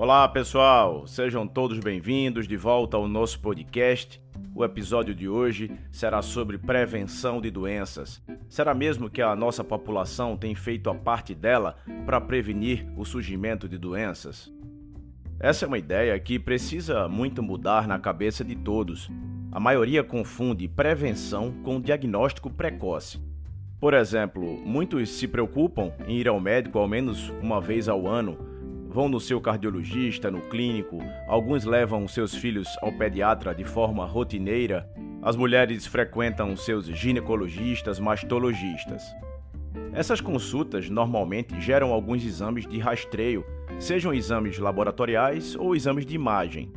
Olá pessoal, sejam todos bem-vindos de volta ao nosso podcast. O episódio de hoje será sobre prevenção de doenças. Será mesmo que a nossa população tem feito a parte dela para prevenir o surgimento de doenças? Essa é uma ideia que precisa muito mudar na cabeça de todos. A maioria confunde prevenção com diagnóstico precoce. Por exemplo, muitos se preocupam em ir ao médico ao menos uma vez ao ano, vão no seu cardiologista, no clínico, alguns levam seus filhos ao pediatra de forma rotineira, as mulheres frequentam seus ginecologistas, mastologistas. Essas consultas normalmente geram alguns exames de rastreio, sejam exames laboratoriais ou exames de imagem.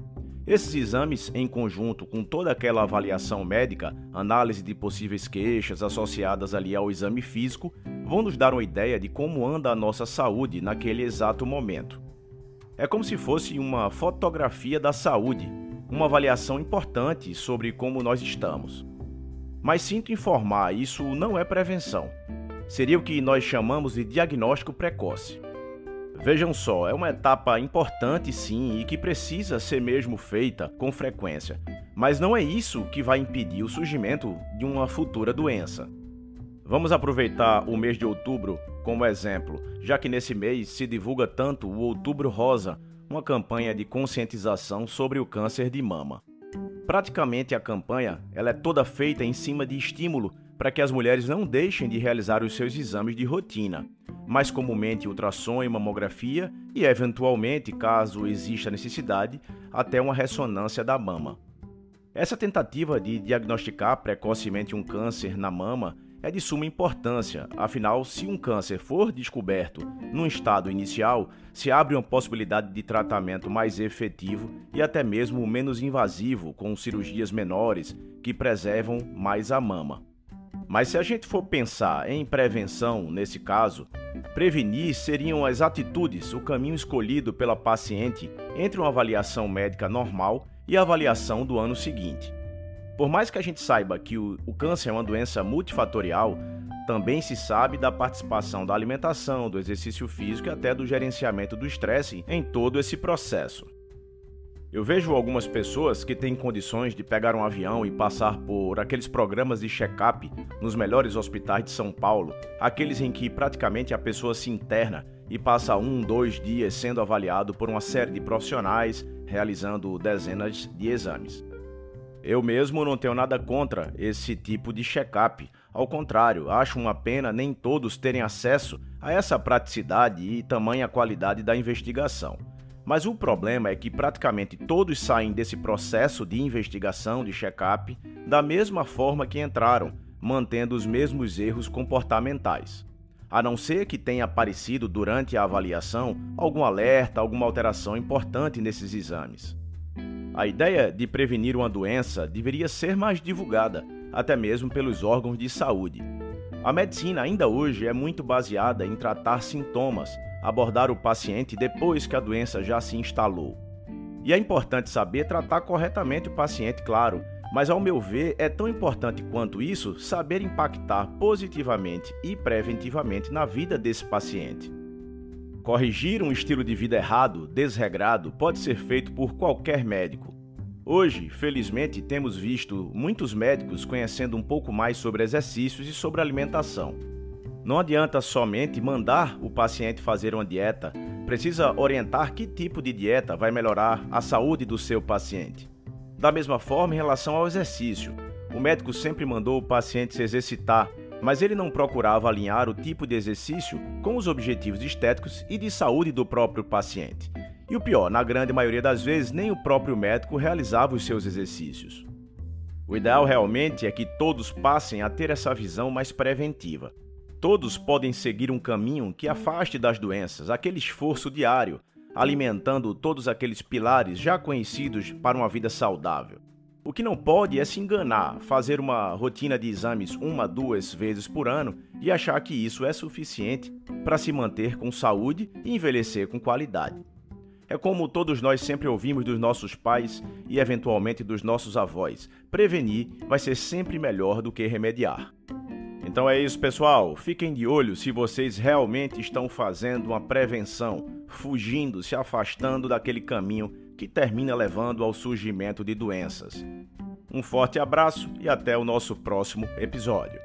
Esses exames, em conjunto com toda aquela avaliação médica, análise de possíveis queixas associadas ali ao exame físico, vão nos dar uma ideia de como anda a nossa saúde naquele exato momento. É como se fosse uma fotografia da saúde, uma avaliação importante sobre como nós estamos. Mas sinto informar, isso não é prevenção. Seria o que nós chamamos de diagnóstico precoce. Vejam só, é uma etapa importante sim e que precisa ser mesmo feita com frequência, mas não é isso que vai impedir o surgimento de uma futura doença. Vamos aproveitar o mês de outubro como exemplo, já que nesse mês se divulga tanto o Outubro Rosa, uma campanha de conscientização sobre o câncer de mama. Praticamente a campanha ela é toda feita em cima de estímulo para que as mulheres não deixem de realizar os seus exames de rotina mais comumente ultrassom e mamografia e, eventualmente, caso exista necessidade, até uma ressonância da mama. Essa tentativa de diagnosticar precocemente um câncer na mama é de suma importância, afinal, se um câncer for descoberto num estado inicial, se abre uma possibilidade de tratamento mais efetivo e até mesmo menos invasivo, com cirurgias menores que preservam mais a mama. Mas se a gente for pensar em prevenção nesse caso, prevenir seriam as atitudes, o caminho escolhido pela paciente entre uma avaliação médica normal e a avaliação do ano seguinte. Por mais que a gente saiba que o, o câncer é uma doença multifatorial, também se sabe da participação da alimentação, do exercício físico e até do gerenciamento do estresse em todo esse processo. Eu vejo algumas pessoas que têm condições de pegar um avião e passar por aqueles programas de check-up nos melhores hospitais de São Paulo, aqueles em que praticamente a pessoa se interna e passa um, dois dias sendo avaliado por uma série de profissionais realizando dezenas de exames. Eu mesmo não tenho nada contra esse tipo de check-up. Ao contrário, acho uma pena nem todos terem acesso a essa praticidade e tamanha qualidade da investigação. Mas o problema é que praticamente todos saem desse processo de investigação, de check-up, da mesma forma que entraram, mantendo os mesmos erros comportamentais. A não ser que tenha aparecido durante a avaliação algum alerta, alguma alteração importante nesses exames. A ideia de prevenir uma doença deveria ser mais divulgada, até mesmo pelos órgãos de saúde. A medicina ainda hoje é muito baseada em tratar sintomas abordar o paciente depois que a doença já se instalou. E é importante saber tratar corretamente o paciente, claro, mas ao meu ver é tão importante quanto isso saber impactar positivamente e preventivamente na vida desse paciente. Corrigir um estilo de vida errado, desregrado, pode ser feito por qualquer médico. Hoje, felizmente, temos visto muitos médicos conhecendo um pouco mais sobre exercícios e sobre alimentação. Não adianta somente mandar o paciente fazer uma dieta, precisa orientar que tipo de dieta vai melhorar a saúde do seu paciente. Da mesma forma, em relação ao exercício, o médico sempre mandou o paciente se exercitar, mas ele não procurava alinhar o tipo de exercício com os objetivos estéticos e de saúde do próprio paciente. E o pior, na grande maioria das vezes, nem o próprio médico realizava os seus exercícios. O ideal realmente é que todos passem a ter essa visão mais preventiva. Todos podem seguir um caminho que afaste das doenças, aquele esforço diário, alimentando todos aqueles pilares já conhecidos para uma vida saudável. O que não pode é se enganar, fazer uma rotina de exames uma, duas vezes por ano e achar que isso é suficiente para se manter com saúde e envelhecer com qualidade. É como todos nós sempre ouvimos dos nossos pais e eventualmente dos nossos avós: prevenir vai ser sempre melhor do que remediar. Então é isso, pessoal. Fiquem de olho se vocês realmente estão fazendo uma prevenção, fugindo, se afastando daquele caminho que termina levando ao surgimento de doenças. Um forte abraço e até o nosso próximo episódio.